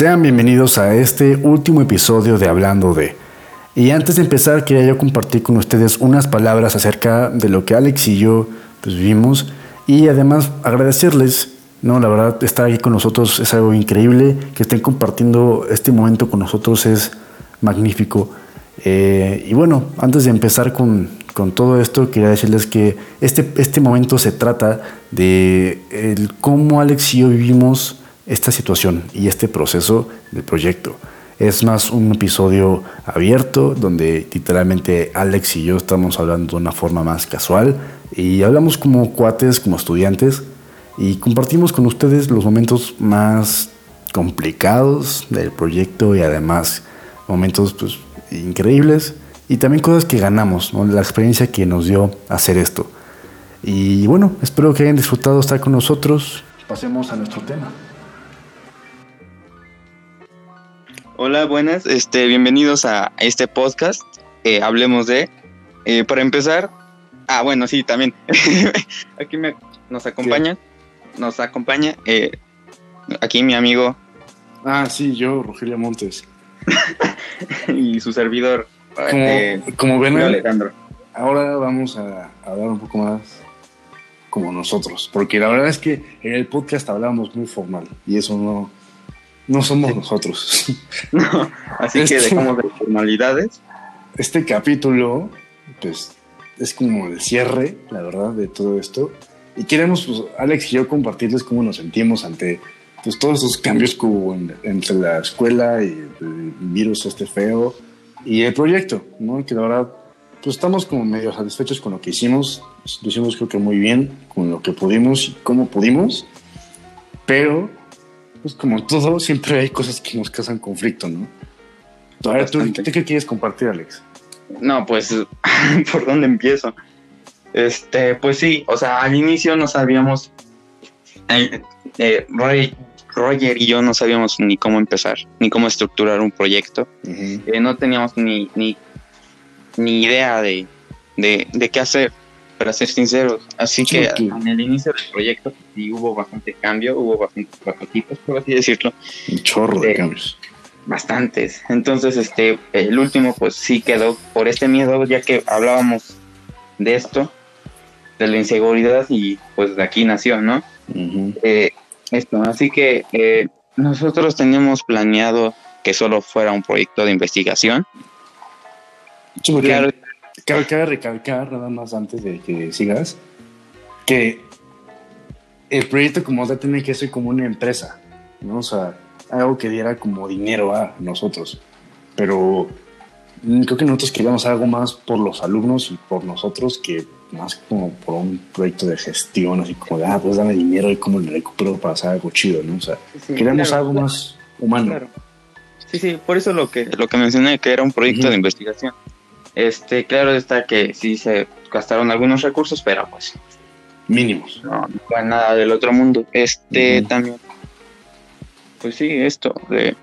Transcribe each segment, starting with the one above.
Sean bienvenidos a este último episodio de Hablando de. Y antes de empezar, quería yo compartir con ustedes unas palabras acerca de lo que Alex y yo pues, vivimos y además agradecerles, ¿no? La verdad, estar aquí con nosotros es algo increíble, que estén compartiendo este momento con nosotros es magnífico. Eh, y bueno, antes de empezar con, con, todo esto, quería decirles que este, este momento se trata de el cómo Alex y yo vivimos esta situación y este proceso del proyecto. Es más un episodio abierto donde literalmente Alex y yo estamos hablando de una forma más casual y hablamos como cuates, como estudiantes y compartimos con ustedes los momentos más complicados del proyecto y además momentos pues, increíbles y también cosas que ganamos, la experiencia que nos dio hacer esto. Y bueno, espero que hayan disfrutado estar con nosotros. Pasemos a nuestro tema. Hola, buenas, este, bienvenidos a este podcast. Eh, hablemos de. Eh, para empezar, ah, bueno, sí, también. aquí me, nos acompaña, nos acompaña eh, aquí mi amigo. Ah, sí, yo, Rogelio Montes. y su servidor. Como, como ven, Alejandro. ahora vamos a hablar un poco más como nosotros, porque la verdad es que en el podcast hablábamos muy formal y eso no, no somos nosotros. así que este dejamos de formalidades. Este capítulo, pues, es como el cierre, la verdad, de todo esto. Y queremos, pues, Alex y yo compartirles cómo nos sentimos ante pues, todos esos cambios que hubo entre la escuela y el virus este feo y el proyecto, ¿no? Que la verdad, pues estamos como medio satisfechos con lo que hicimos. Lo hicimos creo que muy bien, con lo que pudimos y cómo pudimos. Pero pues como todo, siempre hay cosas que nos causan conflicto, ¿no? A ver, ¿tú, qué quieres compartir, Alex? No, pues, ¿por dónde empiezo? Este, pues sí, o sea, al inicio no sabíamos, eh, eh, Roger y yo no sabíamos ni cómo empezar, ni cómo estructurar un proyecto. Eh, no teníamos ni, ni, ni idea de, de, de, qué hacer para ser sinceros. Así que en el inicio del proyecto sí hubo bastante cambio, hubo bastantes prototipos, por así decirlo. Un chorro de, cambios. Bastantes. Entonces, este, el último, pues sí quedó por este miedo, ya que hablábamos de esto, de la inseguridad, y pues de aquí nació, ¿no? Eh, esto, así que eh, nosotros teníamos planeado que solo fuera un proyecto de investigación. claro, Cabe, cabe recalcar, nada más antes de que sigas, que el proyecto como tal tiene que ser como una empresa, ¿no? O sea, algo que diera como dinero a nosotros. Pero creo que nosotros queríamos algo más por los alumnos y por nosotros que más como por un proyecto de gestión, así como de, ah, pues dame dinero y cómo le recupero para hacer algo chido, ¿no? O sea, queríamos algo más humano. Sí, sí, por eso lo que, lo que mencioné, que era un proyecto de investigación. Este, claro está que sí se gastaron algunos recursos, pero pues mínimos. No, no fue nada del otro mundo. Este también. Pues sí, esto de.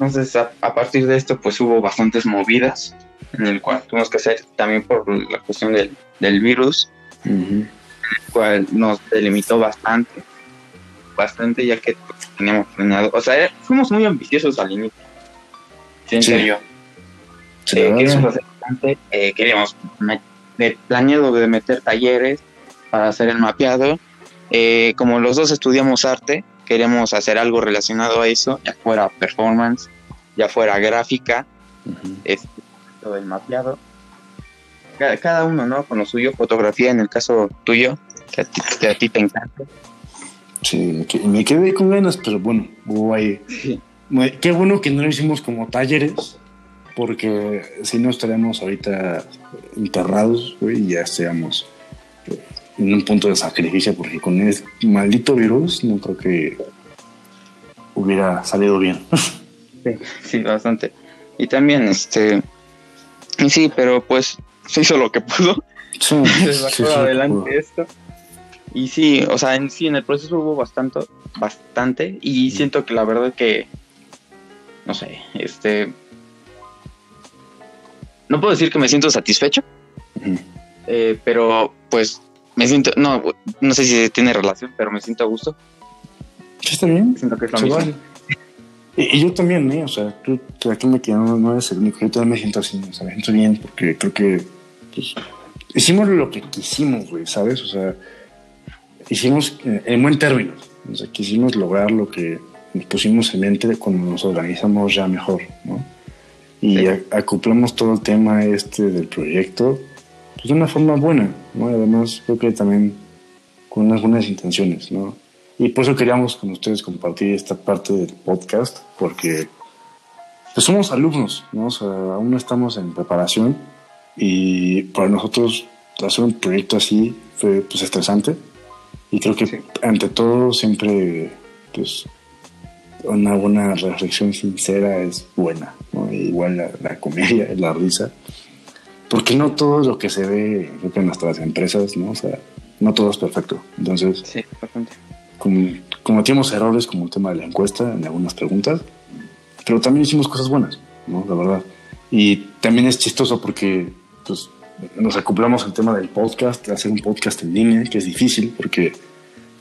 Entonces, a, partir de esto, pues hubo bastantes movidas en el cual tuvimos que hacer también por la cuestión del, del virus, en el cual nos delimitó bastante, bastante, ya que teníamos planeado. O sea, fuimos muy ambiciosos al inicio. Sí, sí. Eh, queríamos hacer bastante, eh, queríamos planeado de meter talleres para hacer el mapeado. Eh, como los dos estudiamos arte, queremos hacer algo relacionado a eso, ya fuera performance, ya fuera gráfica, todo el mapeado. Cada, uno, ¿no? Con lo suyo, fotografía en el caso tuyo, que a ti, te encanta. Sí, me quedé con ganas, pero bueno, ahí. Qué bueno que no lo hicimos como talleres, porque si no estaríamos ahorita enterrados, güey, y ya estaríamos en un punto de sacrificio, porque con el maldito virus no creo que hubiera salido bien. Sí, sí, bastante. Y también, este, sí, pero pues se hizo lo que pudo. Sí, se adelante esto. Y sí, o sea, en sí, en el proceso hubo bastante, bastante, y siento que la verdad que, no sé, este, no puedo decir que me siento satisfecho, eh, pero pues me siento, no, no sé si tiene relación, pero me siento a gusto. Sí, está bien. Siento que es lo mismo. Y, yo también, ¿eh? O sea, tú, aquí me quedo, no, no eres el único. Yo también me siento así, o sea, me siento bien porque creo que pues, hicimos lo que quisimos, güey, ¿sabes? O sea, hicimos eh, en buen término. O sea, quisimos lograr lo que nos pusimos en mente cuando nos organizamos ya mejor, ¿no? Y acoplamos todo el tema este del proyecto pues, de una forma buena, ¿no? Además, creo que también con unas buenas intenciones, ¿no? Y por eso queríamos con ustedes compartir esta parte del podcast, porque pues somos alumnos, ¿no? O sea, aún no estamos en preparación y para nosotros hacer un proyecto así fue pues estresante y creo que ante todo siempre pues una buena reflexión sincera es buena, ¿no? igual la, la comedia, la risa, porque no todo lo que se ve en nuestras empresas, ¿no? O sea, no todo es perfecto. Entonces, sí, cometimos errores como el tema de la encuesta en algunas preguntas, pero también hicimos cosas buenas, ¿no? La verdad. Y también es chistoso porque pues, nos acoplamos al tema del podcast, hacer un podcast en línea, que es difícil porque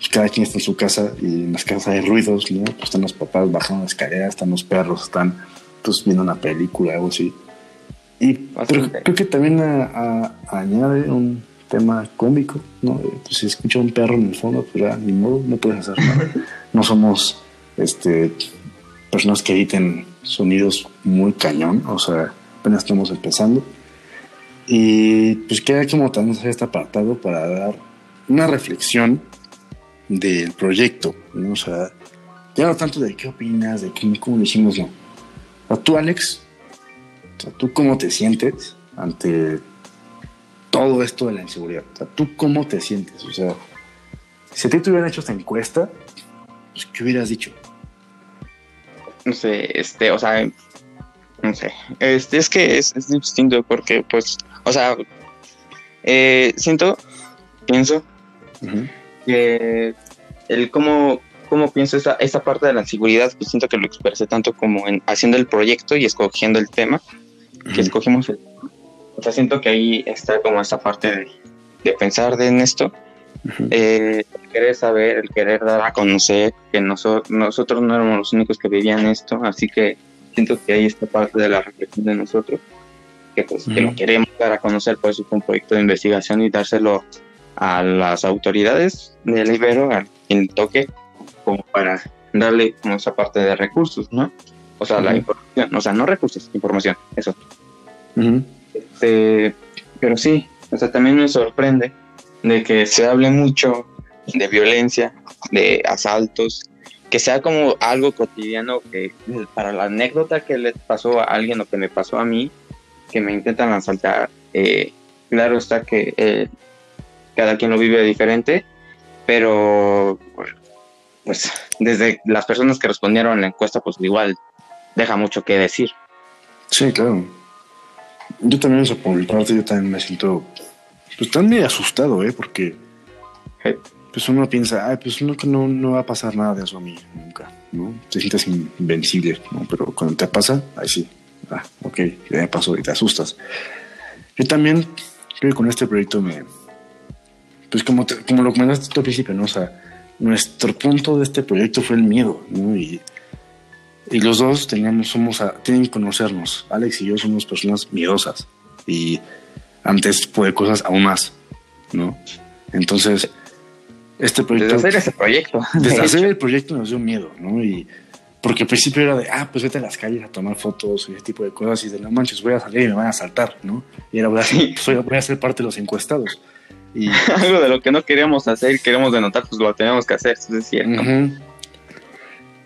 cada quien está en su casa y en las casas hay ruidos, ¿no? Pues están los papás bajando la escalera, están los perros, están pues, viendo una película, algo así. Y creo que también añade un tema cómico, ¿no? Pues si escucha un perro en el fondo, pues ya ni modo, no puedes hacer nada. No somos este, personas que editen sonidos muy cañón, o sea, apenas estamos empezando. Y pues queda como también hacer este apartado para dar una reflexión del proyecto, ¿no? O sea, ya no tanto de qué opinas, de cómo, lo hicimos, no. O tú, Alex, o sea, ¿tú cómo te sientes ante todo esto de la inseguridad? O sea, ¿tú cómo te sientes? O sea, si a ti te hubieran hecho esta encuesta, pues, ¿qué hubieras dicho? No sé, este, o sea, no sé. Este, es que es, distinto porque, pues, o sea, eh, siento, pienso que el cómo, cómo pienso esa, esa parte de la inseguridad, pues siento que lo expresé tanto como en haciendo el proyecto y escogiendo el tema que escogimos. o sea, siento que ahí está como esa parte de, pensar en esto. Eh, el querer saber, el querer dar a conocer que nosotros no éramos los únicos que vivían esto, así que siento que ahí está parte de la reflexión de nosotros, que pues que lo queremos dar a conocer, por eso un proyecto de investigación y dárselo a las autoridades del Ibero, quien toque, como para darle como esa parte de recursos, ¿no? O sea, la información, o sea, no recursos, información, eso. este, pero sí, o sea, también me sorprende de que se hable mucho de violencia, de asaltos, que sea como algo cotidiano que para la anécdota que le pasó a alguien o que me pasó a mí, que me intentan asaltar, eh, claro está que eh, cada quien lo vive diferente, pero pues desde las personas que respondieron a la encuesta, pues igual deja mucho que decir. Sí, claro. Yo también, eso por mi parte, yo también me siento pues tan medio asustado, ¿eh? Porque pues uno piensa, ay, pues que no, no va a pasar nada de eso a mí, nunca, ¿no? Te sientes invencible, ¿no? Pero cuando te pasa, ahí sí, ah, ok, ya me pasó y te asustas. Yo también creo que con este proyecto me, pues como, como lo comentaste al principio, ¿no? O sea, nuestro punto de este proyecto fue el miedo, ¿no? Y y los dos teníamos, somos a, tienen que conocernos. Alex y yo somos personas miedosas y antes fue cosas aún más, ¿no? Entonces, este proyecto. Desde hacer ese proyecto. Desde hacer el proyecto nos dio miedo, ¿no? Y porque al principio era de, ah, pues vete a las calles a tomar fotos y ese tipo de cosas y de no manches, voy a salir y me van a saltar, ¿no? Y era, voy a, voy a ser parte de los encuestados. Y... Algo de lo que no queríamos hacer, queremos denotar, pues lo teníamos que hacer, eso es cierto.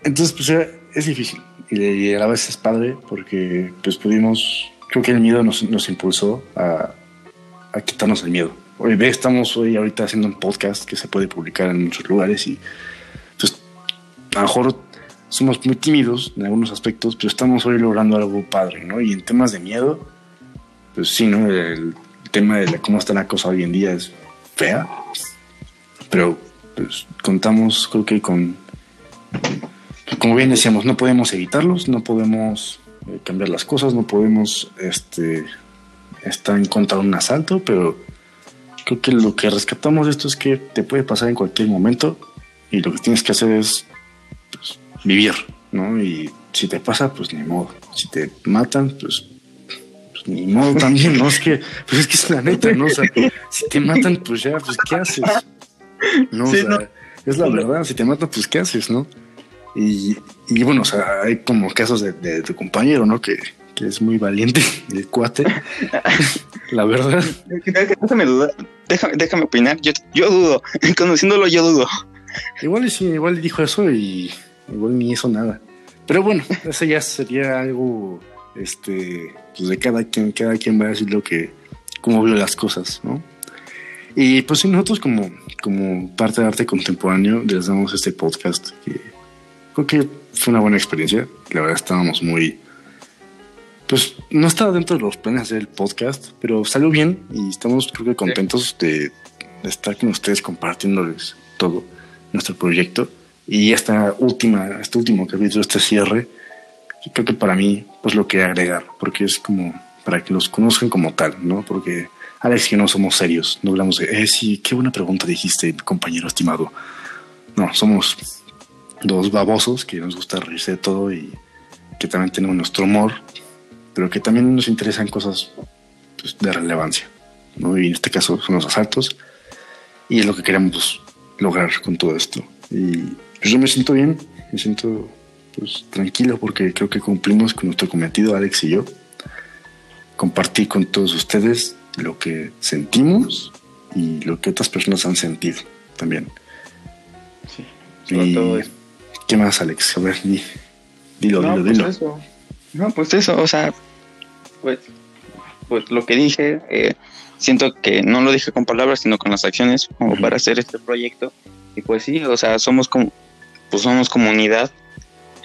Entonces, pues era, es difícil y, a la vez es padre porque pues pudimos, creo que el miedo nos, nos impulsó a, a, quitarnos el miedo. Hoy ve, estamos hoy ahorita haciendo un podcast que se puede publicar en muchos lugares y pues a lo mejor somos muy tímidos en algunos aspectos, pero estamos hoy logrando algo padre, ¿no? Y en temas de miedo, pues sí, ¿no? El, tema de cómo está la cosa hoy en día es fea, pero pues contamos creo que con como bien decíamos, no podemos evitarlos, no podemos eh, cambiar las cosas, no podemos este, estar en contra de un asalto, pero creo que lo que rescatamos de esto es que te puede pasar en cualquier momento y lo que tienes que hacer es vivir, ¿no? Y si te pasa, pues ni modo. Si te matan, pues, pues ni modo también, ¿no? Es que, pues es que es la neta, ¿no? O sea, si te matan, pues ya, pues ¿qué haces? No, o sea, es la verdad, si te matan, pues ¿qué haces, no? Y, y bueno, o sea, hay como casos de, de tu compañero, ¿no? Que, que es muy valiente, el cuate. la verdad. Déjame dudar, déjame, déjame opinar. Yo, yo dudo, conociéndolo, yo dudo. Igual sí, igual dijo eso y igual ni hizo nada. Pero bueno, eso ya sería algo, este, pues de cada quien, cada quien va a decir lo que, cómo vio las cosas, ¿no? Y pues sí, nosotros como, como parte de arte contemporáneo les damos este podcast que creo que fue una buena experiencia. La verdad estábamos muy, pues no estaba dentro de los planes del podcast, pero salió bien y estamos creo que contentos de, de, estar con ustedes compartiéndoles todo nuestro proyecto y esta última, este último capítulo, este cierre, creo que para mí pues lo que agregar, porque es como para que los conozcan como tal, ¿no? Porque Alex y no somos serios, no hablamos de, eh, sí, qué buena pregunta dijiste, compañero estimado. No, somos dos babosos que nos gusta reírse de todo y que también tenemos nuestro humor pero que también nos interesan cosas pues, de relevancia, ¿no? Y en este caso son los asaltos, y es lo que queremos lograr con todo esto. Y pues, yo me siento bien, me siento pues, tranquilo porque creo que cumplimos con nuestro cometido, Alex y yo. Compartir con todos ustedes lo que sentimos y lo que otras personas han sentido también. Sí, y, todo ¿Qué más, Alex? A ver, dilo, no, dilo, pues dilo. No, pues eso, o sea, pues, pues lo que dije, eh, siento que no lo dije con palabras, sino con las acciones, como para hacer este proyecto. Y pues sí, o sea, somos como, pues somos comunidad,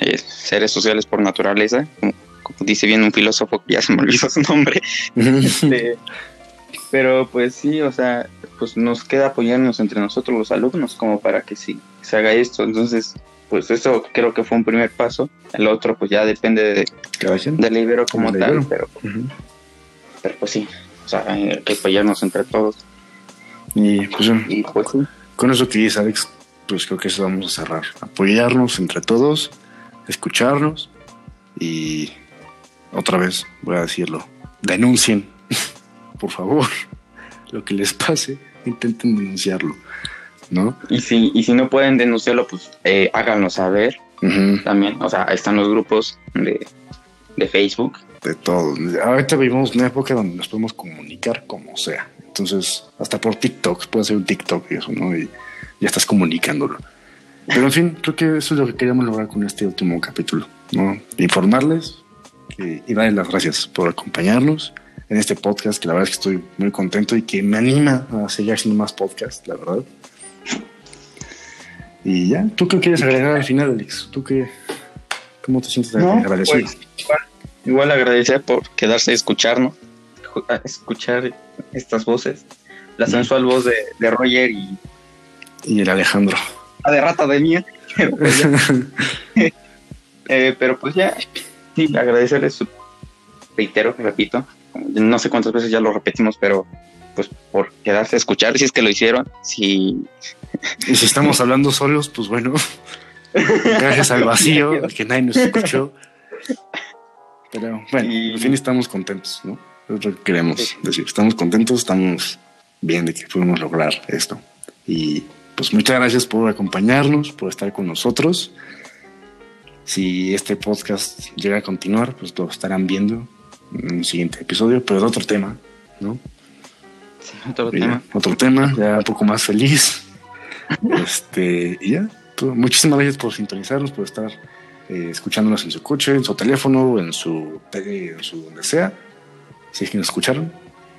eh, seres sociales por naturaleza, como, dice bien un filósofo que ya se me olvidó su nombre. este, pero pues sí, o sea, pues nos queda apoyarnos entre nosotros los alumnos como para que sí se haga esto. Entonces, pues eso creo que fue un primer paso. El otro pues ya depende de, del libro como tal, pero, pero pues sí, o sea, hay que apoyarnos entre todos. Y pues, pues con eso que dice Alex, pues creo que eso vamos a cerrar. Apoyarnos entre todos, escucharnos y otra vez voy a decirlo, denuncien, por favor, lo que les pase, intenten denunciarlo. ¿no? Y si, y si no pueden denunciarlo, pues eh, háganlo saber también. O sea, están los grupos de, de Facebook. De todo. Ahorita vivimos una época donde nos podemos comunicar como sea. Entonces, hasta por TikTok, puede ser un TikTok y eso, ¿no? Y ya estás comunicándolo. Pero en fin, creo que eso es lo que queríamos lograr con este último capítulo, ¿no? Informarles y darles las gracias por acompañarnos en este podcast, que la verdad es que estoy muy contento y que me anima a seguir haciendo más podcasts, la verdad. Y ya, ¿tú qué quieres agregar al final, Alex? ¿Tú qué, cómo te sientes agradecido? Pues, igual, agradecer por quedarse a escucharnos, a escuchar estas voces. La sensual voz de, de, Roger y... Y el Alejandro. La de rata de mía. pero, pues eh, pero pues ya, sí, agradecerles, reitero, repito, no sé cuántas veces ya lo repetimos, pero pues por quedarse a escuchar, si es que lo hicieron, si... Y si estamos hablando solos, pues bueno, gracias al vacío, que nadie nos escuchó. Pero bueno, al fin estamos contentos, ¿no? Es lo que queremos decir. Estamos contentos, estamos bien de que pudimos lograr esto. Y pues muchas gracias por acompañarnos, por estar con nosotros. Si este podcast llega a continuar, pues lo estarán viendo en un siguiente episodio, pero de otro tema, ¿no? otro tema. otro tema, ya un poco más feliz. este, y ya, muchísimas gracias por sintonizarnos, por estar eh, escuchándonos en su coche, en su teléfono, en su, en su donde sea. Si es que nos escucharon.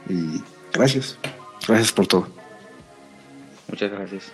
Y gracias. Gracias por todo. Muchas gracias.